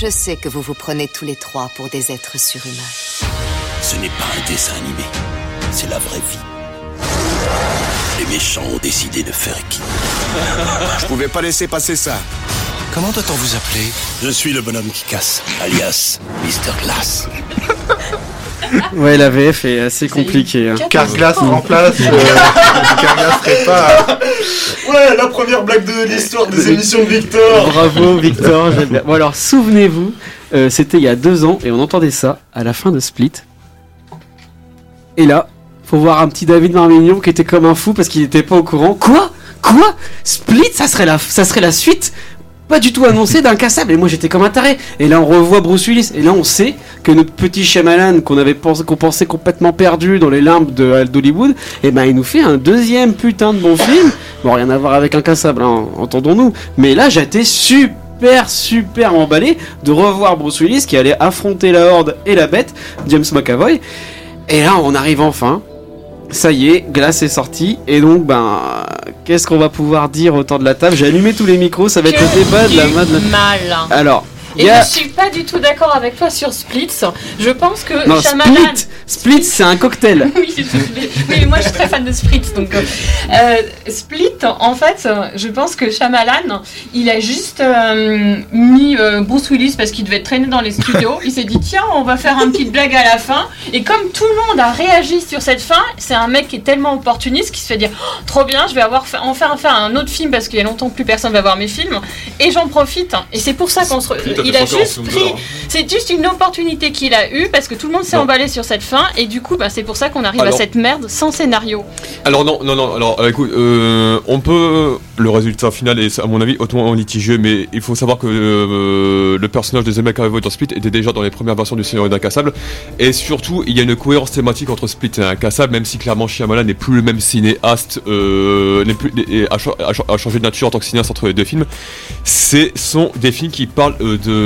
Je sais que vous vous prenez tous les trois pour des êtres surhumains. Ce n'est pas un dessin animé, c'est la vraie vie. Les méchants ont décidé de faire équipe. Je pouvais pas laisser passer ça. Comment doit-on vous appeler? Je suis le bonhomme qui casse, alias Mr. Glass. Ouais, la VF est assez compliquée. hein. Carglass remplace. Euh, Carglass répare. Ouais, la première blague de l'histoire des émissions de Victor. Bravo Victor, j'aime bien. Bon alors souvenez-vous, euh, c'était il y a deux ans et on entendait ça à la fin de Split. Et là, faut voir un petit David Marmignon qui était comme un fou parce qu'il n'était pas au courant. Quoi? Quoi? Split, ça serait la, ça serait la suite pas du tout annoncé d'incassable et moi j'étais comme un taré. Et là on revoit Bruce Willis. Et là on sait que notre petit Shyamalan qu'on pensait complètement perdu dans les limbes de- d'Hollywood et ben il nous fait un deuxième putain de bon film. Bon rien à voir avec incassable hein, entendons-nous. Mais là j'étais super super emballé de revoir Bruce Willis qui allait affronter la horde et la bête James McAvoy. Et là on arrive enfin ça y est, Glace est sorti, et donc, ben, qu'est-ce qu'on va pouvoir dire autour de la table? J'ai allumé tous les micros, ça va être le débat de la main de la... mal? Alors, Et y a... je suis pas du tout d'accord avec toi sur Splits. Je pense que Non, Shyamalan... Split Split, c'est un cocktail oui, je- mais moi je suis très fan de Spritz. Donc, euh, euh, Split, en fait, je pense que Shyamalan, il a juste euh, mis euh, Bruce Willis parce qu'il devait traîner dans les studios. Il s'est dit tiens, on va faire une petite blague à la fin. Et comme tout le monde a réagi sur cette fin, c'est un mec qui est tellement opportuniste qui se fait dire Oh, trop bien, je vais avoir fa- enfin faire un autre film parce qu'il y a longtemps que plus personne va voir mes films. Et j'en profite. Et c'est pour ça qu'on se. Il a juste pris. C'est juste une opportunité qu'il a eue parce que tout le monde s'est emballé sur cette fin. Et du coup, bah, c'est pour ça qu'on arrive à cette merde sans scénario. Alors non, non, non, alors euh, écoute, euh, on peut... Le résultat final est à mon avis hautement litigieux, mais il faut savoir que euh, le personnage de Zemeck McAvoy dans Split était déjà dans les premières versions du scénario d'Incassable, et surtout, il y a une cohérence thématique entre Split et Incassable, même si clairement Shyamalan n'est plus le même cinéaste, euh, n'est plus, a, a cha- a changé de nature en tant que cinéaste entre les deux films. Ce sont des films qui parlent de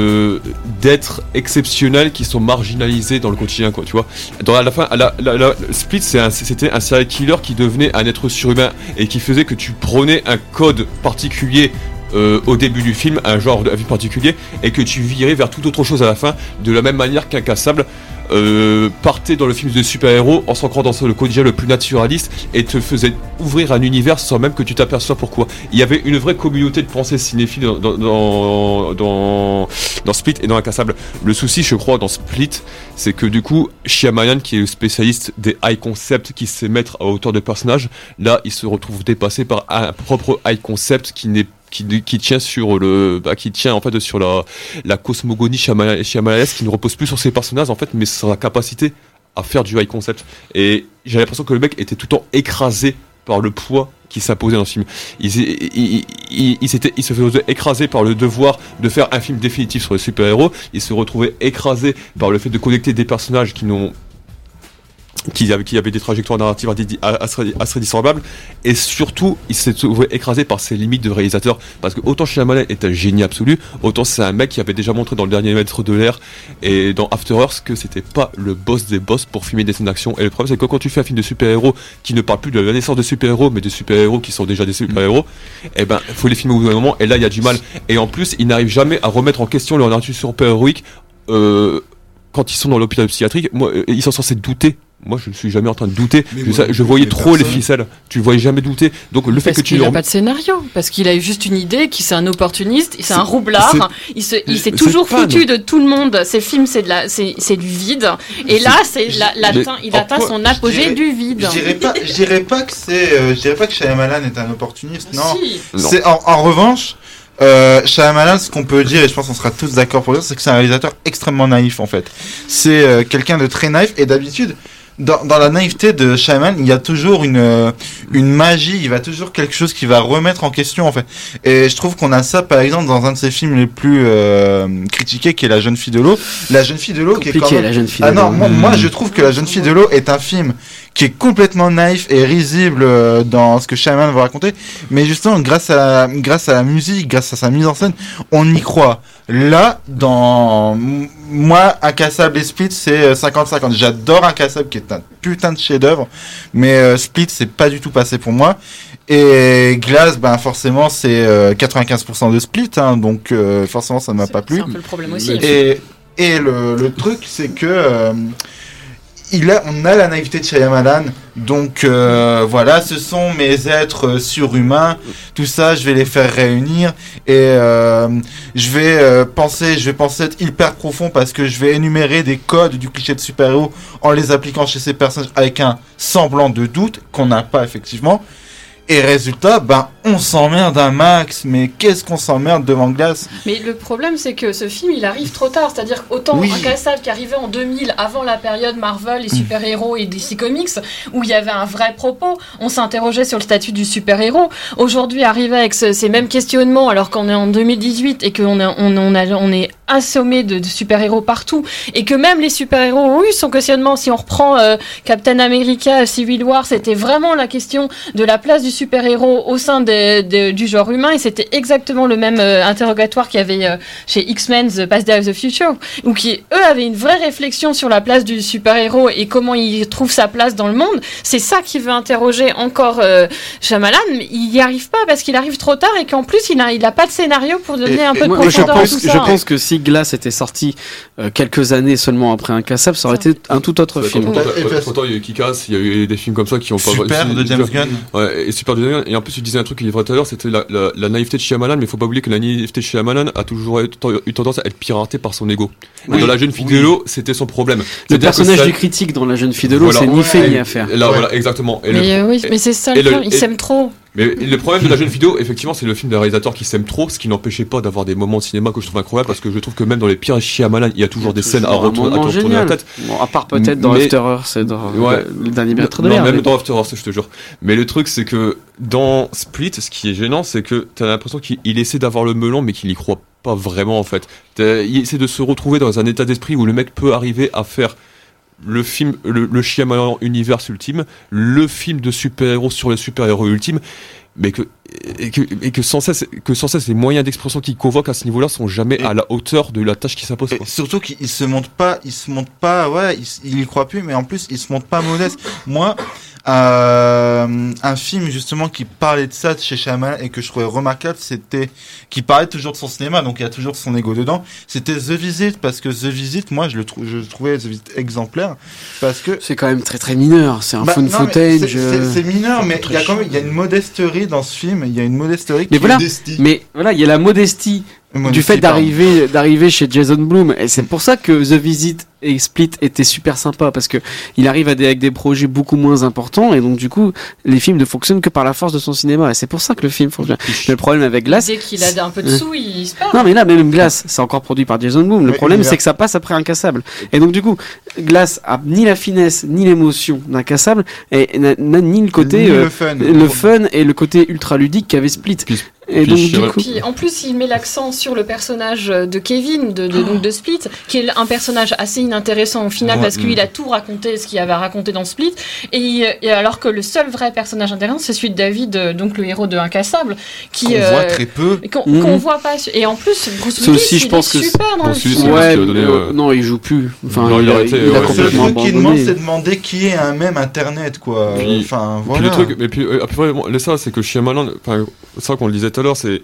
d'êtres exceptionnels qui sont marginalisés dans le quotidien, quoi, tu vois. Dans à la fin, la, la- la- Split, c'est un- c'était un serial killer qui devenait un être surhumain et qui faisait que tu prenais un code particulier euh, au début du film, un genre de vie particulier, et que tu virais vers toute autre chose à la fin, de la même manière qu'Incassable euh, partait dans le film de super-héros en s'ancrant dans le quotidien le plus naturaliste et te faisait ouvrir un univers sans même que tu t'aperçois pourquoi. Il y avait une vraie communauté de pensée cinéphile dans, dans, dans, dans, Split et dans Incassable. Le souci, je crois, dans Split, c'est que du coup, Shyamalan, qui est le spécialiste des high concepts qui sait mettre à hauteur de personnages, là, il se retrouve dépassé par un propre high concept qui n'est qui, tient sur le bah, qui tient en fait sur la la cosmogonie Shyamala- Shyamalanesque qui ne repose plus sur ses personnages en fait mais sur sa capacité à faire du high concept et j'ai l'impression que le mec était tout le temps écrasé par le poids qui s'imposait dans ce film. Il, il, il se faisait écraser par le devoir de faire un film définitif sur les super-héros. Il se retrouvait écrasé par le fait de connecter des personnages qui n'ont qui avaient des trajectoires narratives assez, dissemblables. Et surtout il s'est trouvé écrasé par ses limites de réalisateur. Parce que autant Shyamalan est un génie absolu autant c'est un mec qui avait déjà montré dans le dernier maître de l'air et dans After Earth que c'était pas le boss des boss pour filmer des scènes d'action. Et le problème c'est que quand tu fais un film de super-héros qui ne parle plus de la naissance de super-héros mais de super-héros qui sont déjà des super-héros et ben faut les filmer au bout d'un moment. Et là il y a du mal. Et en plus il n'arrive jamais à remettre en question leur nature super-héroïque euh, quand ils sont dans l'hôpital psychiatrique, euh, ils sont censés douter. Moi, je ne suis jamais en train de douter. Mais Je, voyais trop les ficelles. Tu voyais jamais douter. Donc, le fait Parce que tu le n'a pas de scénario, parce qu'il a eu juste une idée, qu'il c'est un opportuniste, c'est un roublard, il se- il s'est toujours foutu de tout le monde. Ses films, c'est de la, c'est c'est du vide, et là, c'est la- l'atteint- il atteint quoi- son apogée dirais- du vide. Je dirais pas, je dirais pas que c'est, euh, je dirais pas que Shyamalan est un opportuniste. Non. Si. C'est en, en revanche, euh, Shyamalan, ce qu'on peut dire, et je pense qu'on sera tous d'accord pour dire, c'est que c'est un réalisateur extrêmement naïf en fait. C'est euh, quelqu'un de très naïf et d'habitude. Dans, dans la naïveté de Shyamalan, il y a toujours une euh, une magie, il va toujours quelque chose qui va remettre en question en fait. Et je trouve qu'on a ça par exemple dans un de ses films les plus euh, critiqués, qui est La jeune fille de l'eau. La jeune fille de l'eau, qui est quand même la jeune fille. ah de non, l'eau. moi, moi, je trouve que La jeune fille de l'eau est un film qui est complètement naïf et risible euh, dans ce que Shyamalan va raconter, mais justement grâce à grâce à la musique, grâce à sa mise en scène, on y croit. Là, dans moi, Incassable et Split, c'est euh, 50-50. J'adore Incassable qui est un putain de chef-d'œuvre, mais euh, Split, c'est pas du tout passé pour moi. Et Glass, ben forcément, c'est euh, 95% de split, hein, donc euh, forcément, ça ne m'a pas plu. C'est un peu le problème aussi. Et, et le, le truc, c'est que euh, il a, on a la naïveté de Shyamalan. Donc euh, voilà, ce sont mes êtres surhumains. Tout ça, je vais les faire réunir et euh, je vais euh, penser, je vais penser être hyper profond parce que je vais énumérer des codes du cliché de super-héros en les appliquant chez ces personnages avec un semblant de doute qu'on n'a pas effectivement. Et résultat, ben on s'emmerde un max. Mais qu'est-ce qu'on s'emmerde devant Glace Mais le problème, c'est que ce film, il arrive trop tard. C'est-à-dire autant Oui. Incassable qui arrivait en 2000, avant la période Marvel, les super-héros et DC Comics, où il y avait un vrai propos. On s'interrogeait sur le statut du super-héros. Aujourd'hui, arriver avec ce- ces mêmes questionnements, alors qu'on est en 2018 et qu'on on est assommé de, de super-héros partout, et que même les super-héros ont eu son questionnement. Si on reprend euh, Captain America, Civil War, c'était vraiment la question de la place du super-héros au sein des- des- du genre humain, et c'était exactement le même euh, interrogatoire qu'il y avait euh, chez X-Men The Past Day of the Future, où qui, eux, avaient une vraie réflexion sur la place du super-héros et comment il trouve sa place dans le monde. C'est ça qui veut interroger encore euh, Shyamalan, mais il n'y arrive pas parce qu'il arrive trop tard et qu'en plus, il n'a il a pas de scénario pour donner Et- un et peu de Moi, moi, je profondeur à pense, tout je ça. pense que si Glass était sorti euh, quelques années seulement après Incassable, ça aurait été un tout autre Ouais, film. Pourtant, il y a eu Kick-Ass, il y a eu des films comme ça qui ont pas. Super de James super- Gunn. Ouais, et super de James Gunn. Et en plus, tu disais un truc qu'il est vrai tout à l'heure, c'était la, la, la naïveté de Shyamalan, mais il faut pas oublier que la naïveté de Shyamalan a toujours eu tendance à être piratée par son ego. Oui. Dans la jeune fille Oui. de l'eau, c'était son problème. Le personnage ça- du critique dans La jeune fille de l'eau, Voilà. c'est ni fait ni à faire. Là, Ouais. voilà, exactement. Et le- Mais euh, oui, mais c'est ça et le il s'aime trop. Mais le problème de la jeune vidéo, effectivement, c'est le film d'un réalisateur qui s'aime trop, ce qui n'empêchait pas d'avoir des moments de cinéma que je trouve incroyables, parce que je trouve que même dans les pires Shyamalan, il y a toujours des scènes à retourner, à la tête. Bon, à part peut-être dans After Earth et dans Ouais. le dernier de Non, même mais- dans After Earth, je te jure. Mais le truc, c'est que dans Split, ce qui est gênant, c'est que t'as l'impression qu'il il essaie d'avoir le melon, mais qu'il y croit pas vraiment, en fait. Il essaie de se retrouver dans un état d'esprit où le mec peut arriver à faire le film, le, le Shyamalan univers ultime, le film de super-héros sur les super-héros ultimes, mais que, et que, et que sans cesse, que sans cesse les moyens d'expression qu'il convoque à ce niveau-là sont jamais Et- à la hauteur de la tâche qui s'impose. Surtout qu'il se montre pas, il se montre pas, ouais, il, s- il y croit plus, mais en plus il se montre pas modeste. Moi, euh, un film justement qui parlait de ça de chez Shyamalan et que je trouvais remarquable, c'était qui parlait toujours de son cinéma, donc il y a toujours son ego dedans. C'était The Visit parce que The Visit, moi je le trouve, je trouvais The Visit exemplaire parce que C'est quand même très très mineur. C'est un Bah, mais footage. c'est- euh, mineur, mais il y a quand même il y a une modesterie dans ce film. Il y a une modesterie. Mais qui voilà. est destinée- Mais voilà, il y a la modestie du Modestie, fait pardon. d'arriver d'arriver chez Jason Blum et c'est pour ça que The Visit et Split étaient super sympas parce que il arrive à des, avec des projets beaucoup moins importants et donc du coup les films ne fonctionnent que par la force de son cinéma et c'est pour ça que le film fonctionne. Le problème avec Glass Dès qu'il a un peu de sous, il se perd. non mais là même Glass c'est encore produit par Jason Blum. Le Mais problème c'est que ça passe après Incassable et donc du coup Glass a ni la finesse ni l'émotion d'Incassable et n'a ni le côté Ni euh, le fun. le fun et le côté ultra ludique qu'avait Split. Puis- Et puis donc, du coup, Puis en plus, il met l'accent sur le personnage de Kevin, de, de, donc de Split, qui est un personnage assez inintéressant au final Ouais, parce qu'il mm. a tout raconté ce qu'il avait raconté dans Split. Et, alors que le seul vrai personnage intéressant, c'est celui de David, euh, donc le héros de Incassable, qui qu'on euh, voit très peu. qu'on Mhm. qu'on voit pas. Et en plus, Bruce C'est Willis, aussi, je il pense est que super dans le film. Ouais, a donné, euh, non, il joue plus. Enfin, Non, il, il a a, arrêté, il a ouais. Le seul complètement truc qu'il demande, c'est demander qui est un même internet, quoi. Puis- enfin, Puis voilà. le truc, mais puis euh, après, bon, ça, c'est que Shyamalan, enfin, ça qu'on le disait tout à l'heure, c'est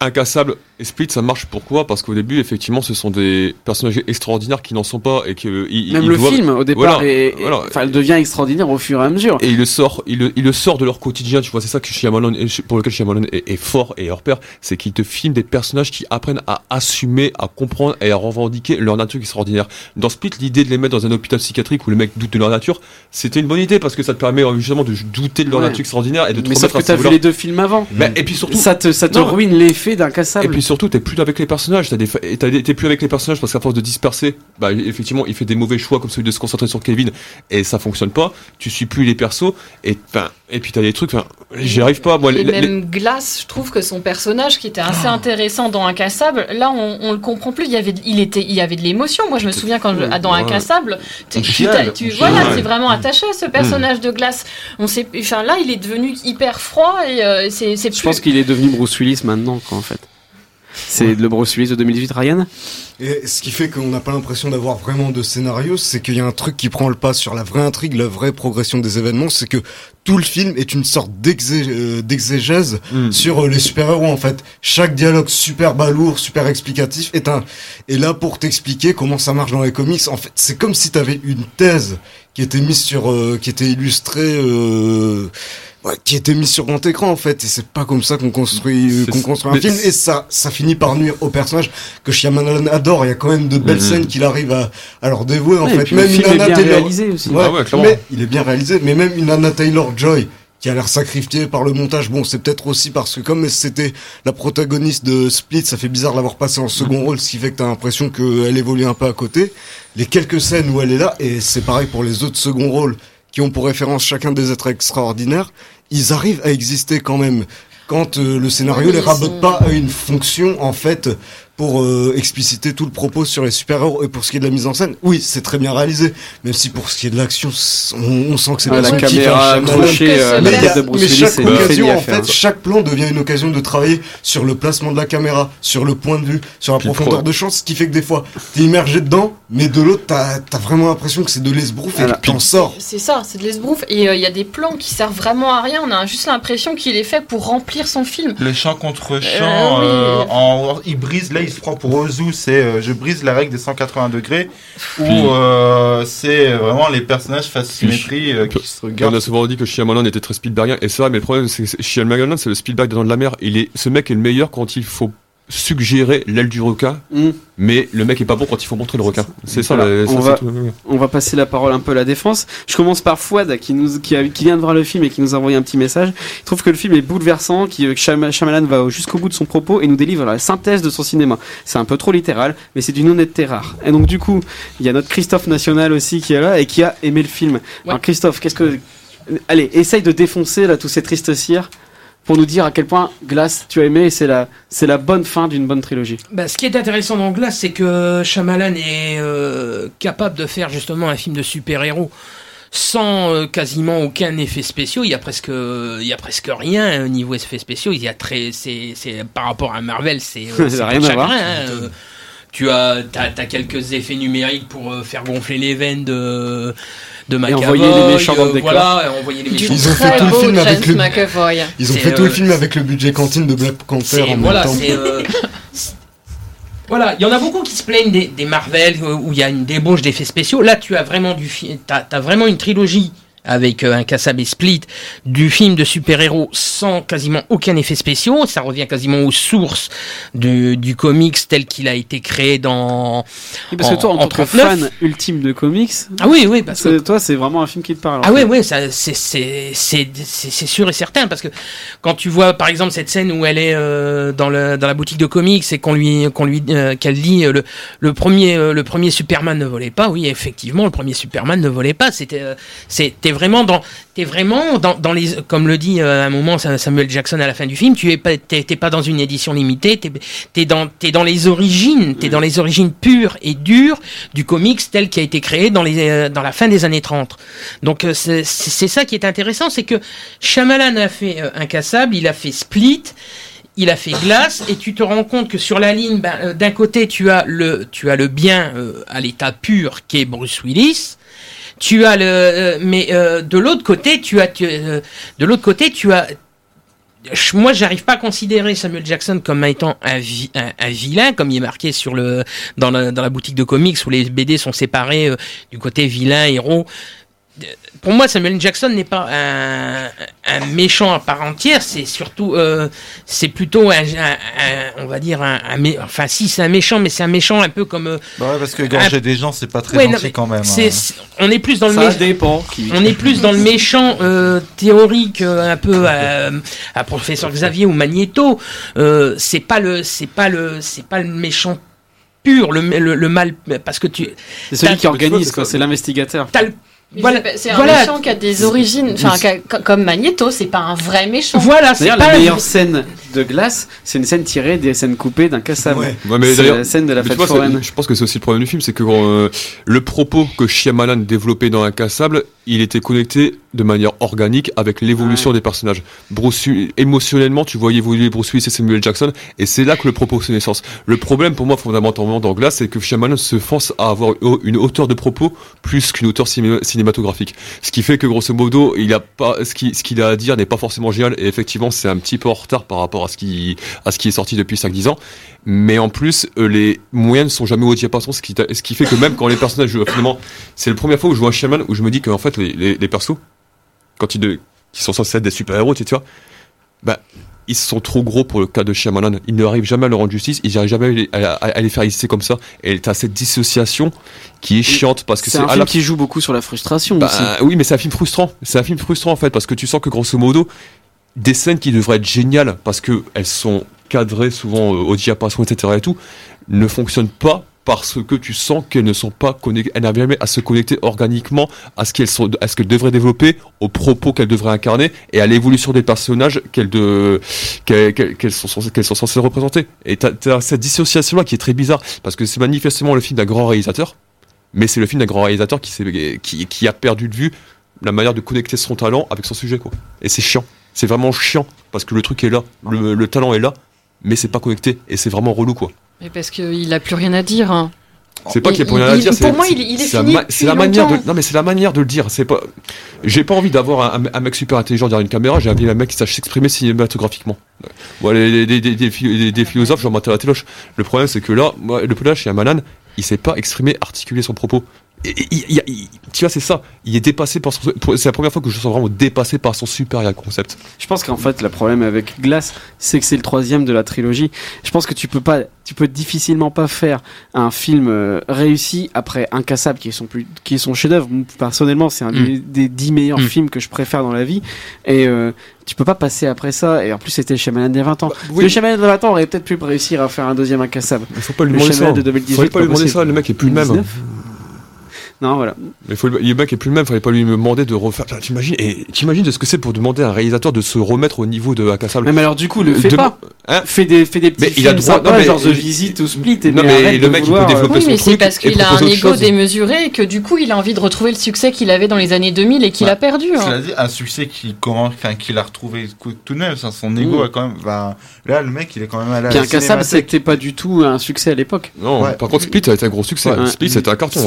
Incassable et Split, ça marche pourquoi? Parce qu'au début, effectivement, ce sont des personnages extraordinaires qui n'en sont pas et que euh, ils, Même ils le doivent- film, au départ, Voilà, est- est- voilà. enfin, elle devient extraordinaire au fur et à mesure. Et il le sort, il le, il le sort de leur quotidien, tu vois, c'est ça que Shyamalan, est- pour lequel Shyamalan est, est fort et hors pair, c'est qu'il te filme des personnages qui apprennent à assumer, à comprendre et à revendiquer leur nature extraordinaire. Dans Split, l'idée de les mettre dans un hôpital psychiatrique où les mecs doutent de leur nature, c'était une bonne idée parce que ça te permet euh, justement de douter de leur Ouais. nature extraordinaire et de te Mais sauf que t'as vu les deux films avant. Mais- et puis surtout, Ça te, ça te Non. ruine l'effet et d'incassable. puis surtout, t'es plus avec les personnages, t'as des, fa- t'es plus avec les personnages parce qu'à force de disperser, bah effectivement, il fait des mauvais choix comme celui de se concentrer sur Kevin et ça fonctionne pas. Tu suis plus les persos et enfin, et puis t'as des trucs, enfin, j'y arrive pas. Moi, et les- les- même Glass, je trouve que son personnage, qui était assez intéressant dans Incassable, là on, on le comprend plus. Il y avait, il était, il y avait de l'émotion. Moi, je me souviens quand je, ah, dans Ouais. Incassable, tu, On tu, voilà, t'es vraiment attaché à ce personnage de Glass. On sait, enfin là, il est devenu hyper froid et euh, c'est, c'est Je pense qu'il est devenu Bruce Willis maintenant, quoi, en fait. C'est le Bruce Willis de 2018, Ryan? Et ce qui fait qu'on n'a pas l'impression d'avoir vraiment de scénario, c'est qu'il y a un truc qui prend le pas sur la vraie intrigue, la vraie progression des événements, c'est que tout le film est une sorte euh, d'exégèse Hmm. sur euh, les super-héros en fait. Chaque dialogue super balourd, super explicatif est un est là pour t'expliquer comment ça marche dans les comics. En fait, c'est comme si t'avais une thèse qui était mise sur euh, qui était illustrée euh, ouais, qui était mise sur grand écran en fait et c'est pas comme ça qu'on construit euh, qu'on construit un film et ça ça finit par nuire au personnage que Shyamalan adore, il y a quand même de belles Mhm. scènes qu'il arrive à, à leur dévouer en Ouais, fait. Même film une est Anna Taylor, réalisé aussi. Ouais, Ah ouais, clairement. mais il est bien réalisé, mais même une Anna Taylor Joy qui a l'air sacrifiée par le montage. Bon, c'est peut-être aussi parce que comme c'était la protagoniste de Split, ça fait bizarre de l'avoir passée en second rôle, ce qui fait que t'as l'impression qu'elle évolue un peu à côté. Les quelques scènes où elle est là, et c'est pareil pour les autres seconds rôles qui ont pour référence chacun des êtres extraordinaires, ils arrivent à exister quand même. Quand euh, le scénario Oui, les rabote pas à une fonction en fait pour euh, expliciter tout le propos sur les super-héros et pour ce qui est de la mise en scène, oui, c'est très bien réalisé. Même si pour ce qui est de l'action, on, on sent que c'est Ah, pas la caméra accrochée euh, à Mais, la il y a- tête de Bruce mais chaque occasion, en fait, chaque plan devient une occasion de travailler sur le placement de la caméra, sur le point de vue, sur la Puis profondeur pro- de champ, ce qui fait que des fois, t'es immergé dedans, mais de l'autre, t'as as vraiment l'impression que c'est de l'esbrouf et Alors, que t'en sors. C'est ça, c'est de l'esbrouf. Et euh, il y a des plans qui servent vraiment à rien. On a juste l'impression qu'il est fait pour remplir son film. Le chant contre chant, Euh, oui. en, il brise, là il se prend pour Ozu, c'est euh, je brise la règle des 180 degrés, Puis- euh, c'est vraiment les personnages face symétrie euh, qui se On regardent. a souvent dit que Shyamalan était très Spielbergien, et c'est vrai, mais le problème, c'est que Shyamalan, c'est le Spielberg Dents de la Mer. Il est, ce mec est le meilleur quand il faut suggérer l'aile du requin, Mm. mais le mec est pas bon quand il faut montrer le requin. C'est ça, Voilà, la- on va- tout. On va passer la parole un peu à la défense. Je commence par Fouad qui nous qui, a- qui vient de voir le film et qui nous a envoyé un petit message. Il trouve que le film est bouleversant, qui- que Shyam- Shyamalan va jusqu'au bout de son propos et nous délivre la synthèse de son cinéma. C'est un peu trop littéral, mais c'est d'une honnêteté rare. Et donc du coup, il y a notre Christophe National aussi qui est là et qui a aimé le film. Alors Christophe, qu'est-ce que allez, essaye de défoncer là tous ces tristes cires pour nous dire à quel point Glace tu as aimé et c'est la c'est la bonne fin d'une bonne trilogie. Bah, ce qui est intéressant dans Glass, c'est que Shyamalan est euh, capable de faire justement un film de super-héros sans euh, quasiment aucun effet spéciaux. Il y a presque, il y a presque rien au niveau effets spéciaux. Il y a très, c'est, c'est par rapport à Marvel, c'est, euh, rien à voir. hein. Euh, tu as, t'as, t'as quelques effets numériques pour euh, faire gonfler les veines de de McAvoy, envoyer les méchants dans le décor. Voilà, et envoyer les méchants. Ils ont fait tout le film avec le- McAvoy. Ils ont fait tout le euh, film avec le budget cantine de Black Panther en même voilà, temps. c'est euh, voilà, il y en a beaucoup qui se plaignent des, des Marvel où il y a une débauche d'effets spéciaux. Là, tu as vraiment du fi- t'as as vraiment une trilogie avec euh, un Kassab et Split du film de super-héros sans quasiment aucun effet spéciaux. Ça revient quasiment aux sources du, du comics tel qu'il a été créé dans. Oui, parce que En- toi, en, en tant que 39. fan ultime de comics, Ah oui, oui, parce que toi, c'est vraiment un film qui te parle. Ah ouais, ça, c'est, c'est, c'est, c'est, c'est sûr et certain parce que quand tu vois par exemple cette scène où elle est euh, dans, le, dans la boutique de comics et qu'on lui, qu'on lui, euh, qu'elle lit euh, le, le premier, euh, le premier Superman ne volait pas. Oui, effectivement, le premier Superman ne volait pas. C'était, euh, c'était vraiment dans, vraiment dans, les, comme le dit euh, à un moment Samuel Jackson à la fin du film, tu es pas, t'es pas dans une édition limitée, t'es, t'es dans, dans les origines, t'es dans les origines pures et dures du comics tel qui a été créé dans les, euh, dans la fin des années 30. Donc euh, c'est ça qui est intéressant, c'est que Shyamalan a fait Incassable, il a fait Split, il a fait Glace, et tu te rends compte que sur la ligne, ben, d'un côté tu as le, tu as le bien à l'état pur qui est Bruce Willis. Tu as le, euh, mais euh, de l'autre côté, tu as, tu- euh, de l'autre côté, tu as, moi, j'arrive pas à considérer Samuel Jackson comme étant un vilain, comme il est marqué sur le dans la, dans la boutique de comics où les BD sont séparés euh, du côté vilain héros. Pour moi, Samuel Jackson n'est pas un, un méchant à part entière. C'est surtout, euh, c'est plutôt un, un- un- on va dire un, un mé- enfin si c'est un méchant, mais c'est un méchant un peu comme. euh, Bah ouais, parce que égorger des gens, c'est pas très Ouais, non, gentil mais quand même. c'est- hein. c'est- on est plus dans le Ça mé- dépend. Qui... on est plus dans le méchant euh, théorique, euh, un peu à, à professeur Xavier ou Magneto. Euh, c'est pas le, c'est pas le, c'est pas le méchant pur, le, le, le mal, parce que tu, C'est celui qui organise, quoi. C'est l'investigateur. Voilà, c'est- un voilà. méchant qui a des origines, enfin, comme Magneto, c'est pas un vrai méchant. voilà, c'est la meilleure scène de Glace, c'est une scène tirée des scènes coupées d'un cassable. Ouais. Ouais, mais c'est d'ailleurs- la scène de la Mais fête tu vois, c'est- foraine. je pense que c'est aussi le problème du film, c'est que euh, le propos que Shyamalan développait dans Incassable, il était connecté de manière organique avec l'évolution des personnages. Bruce, émotionnellement, tu voyais évoluer Bruce Willis et Samuel Jackson, et c'est là que le propos se naissance. Le problème pour moi, fondamentalement, dans Glace, c'est que Shyamalan se force à avoir une hauteur de propos plus qu'une hauteur ciné- cinématographique. Ce qui fait que, grosso modo, il a pas, ce qu'il a à dire n'est pas forcément génial, et effectivement, c'est un petit peu en retard par rapport à ce qui, à ce qui est sorti depuis 5-10 ans. Mais en plus, euh, les moyens ne sont jamais au diapason, ce qui, ce qui fait que même quand les personnages, je- finalement, c'est la première fois où je vois un Shyamalan où je me dis qu'en fait, les, les, les persos, quand ils, de, qui sont censés être des super-héros, tu vois, bah, ils sont trop gros pour le cas de Shyamalan. Ils n'arrivent jamais à leur rendre justice, ils n'arrivent jamais à les, à, à- à les faire exister comme ça. Et t'as cette dissociation qui est chiante parce que C'est un film la qui joue beaucoup sur la frustration bah, aussi. oui, mais c'est un film frustrant. C'est un film frustrant en fait parce que tu sens que grosso modo, des scènes qui devraient être géniales parce que elles sont cadrées souvent euh, au diapason, etc. et tout, ne fonctionnent pas parce que tu sens qu'elles ne sont pas connectées, elles n'arrivent jamais à se connecter organiquement à ce qu'elles sont, à ce qu'elles devraient développer, aux propos qu'elles devraient incarner et à l'évolution des personnages qu'elles sont censées, représenter. Et t'as, t'as cette dissociation là qui est très bizarre parce que c'est manifestement le film d'un grand réalisateur, mais c'est le film d'un grand réalisateur qui, qui a perdu de vue la manière de connecter son talent avec son sujet quoi. Et c'est chiant. C'est vraiment chiant parce que le truc est là, le, le talent est là, mais c'est pas connecté et c'est vraiment relou quoi. Mais parce qu'il a plus rien à dire. hein. C'est pas Il- qu'il y a pour rien à il- dire. pour moi, il- il est c'est la fini ma- C'est la manière de. Non, mais c'est la manière de le dire. C'est pas. J'ai pas envie d'avoir un, un mec super intelligent derrière une caméra. J'ai envie d'un mec qui sache s'exprimer cinématographiquement. Bon, les, les- les- des- des philo- des- des philosophes, j'en à la téloche. Le problème, c'est que là, moi, le problème chez Amalan, il sait pas exprimer, articuler son propos. Il- il- tu vois, c'est ça. Il est dépassé par son. C'est la première fois que je me sens vraiment dépassé par son supérieur concept. Je pense qu'en fait, le problème avec Glass, c'est que c'est le troisième de la trilogie. Je pense que tu peux pas, tu peux difficilement pas faire un film euh, réussi après Incassable, qui est son plus, qui est son chef-d'œuvre. Personnellement, c'est un Mm. des, dix meilleurs Mm. films que je préfère dans la vie. Et euh, tu peux pas passer après ça. Et en plus, c'était le Shyamalan des 20 ans. oui. Le Shyamalan des 20 ans aurait peut-être pu réussir à faire un deuxième Incassable. Il faut pas lui demander ça. De 2018, Fallait pas lui demander ça. Le mec est plus le même. 2019. Non, voilà. Mais faut, le mec est plus le même, fallait pas lui demander de refaire. T'imagines, et t'imagines de ce que c'est pour demander à un réalisateur de se remettre au niveau de Incassable. Mais, mais alors, du coup, le fais De- pas. Hein? Fais des, fais des petits Mais il films a le droit- sympas, non, mais- genre The Visit ou Split. Et Non, mais mais le mec, il peut vouloir, euh, développer Oui, son mais c'est parce qu'il a un ego démesuré et que du coup, il a envie de retrouver le succès qu'il avait dans les années 2000 et qu'il Ouais. a perdu. hein. Cela dit, un succès qu'il a retrouvé tout même, ça, son ego Mm. a quand même, bah, là, le mec, il est quand même à Puis la Incassable, cinémathèque. c'était pas du tout un succès à l'époque. Non, Ouais. par contre, Split a été un gros succès. Split, c'était un carton.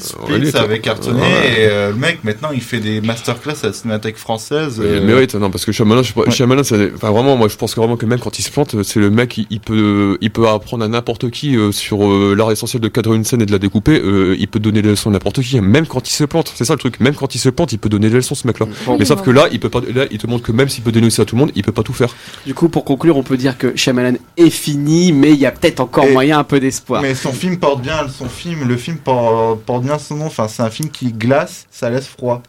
Split, lui, ça avait cartonné, ouais. et euh, le mec, maintenant, il fait des masterclass à la Cinémathèque française. Mais euh, mérite, non, parce que Shyamalan, je, Ouais. Shyamalan, c'est- enfin vraiment, moi je pense que vraiment que même quand il se plante, c'est le mec, il, il peut, il peut apprendre à n'importe qui euh, sur euh, l'art essentiel de cadrer une scène et de la découper. euh, il peut donner des leçons à n'importe qui, même quand il se plante. C'est ça le truc. Même quand il se plante, il peut donner des leçons ce mec-là. Oui, Mais sauf que là, il peut pas. Là, il te montre que même s'il peut donner aussi à tout le monde, il peut pas tout faire. Du coup, pour conclure, on peut dire que Shyamalan est fini, mais il y a peut-être encore Et- moyen un peu d'espoir. Mais son film porte bien, son film, le film porte, son nom. Enfin, c'est un film qui glace, ça laisse froid.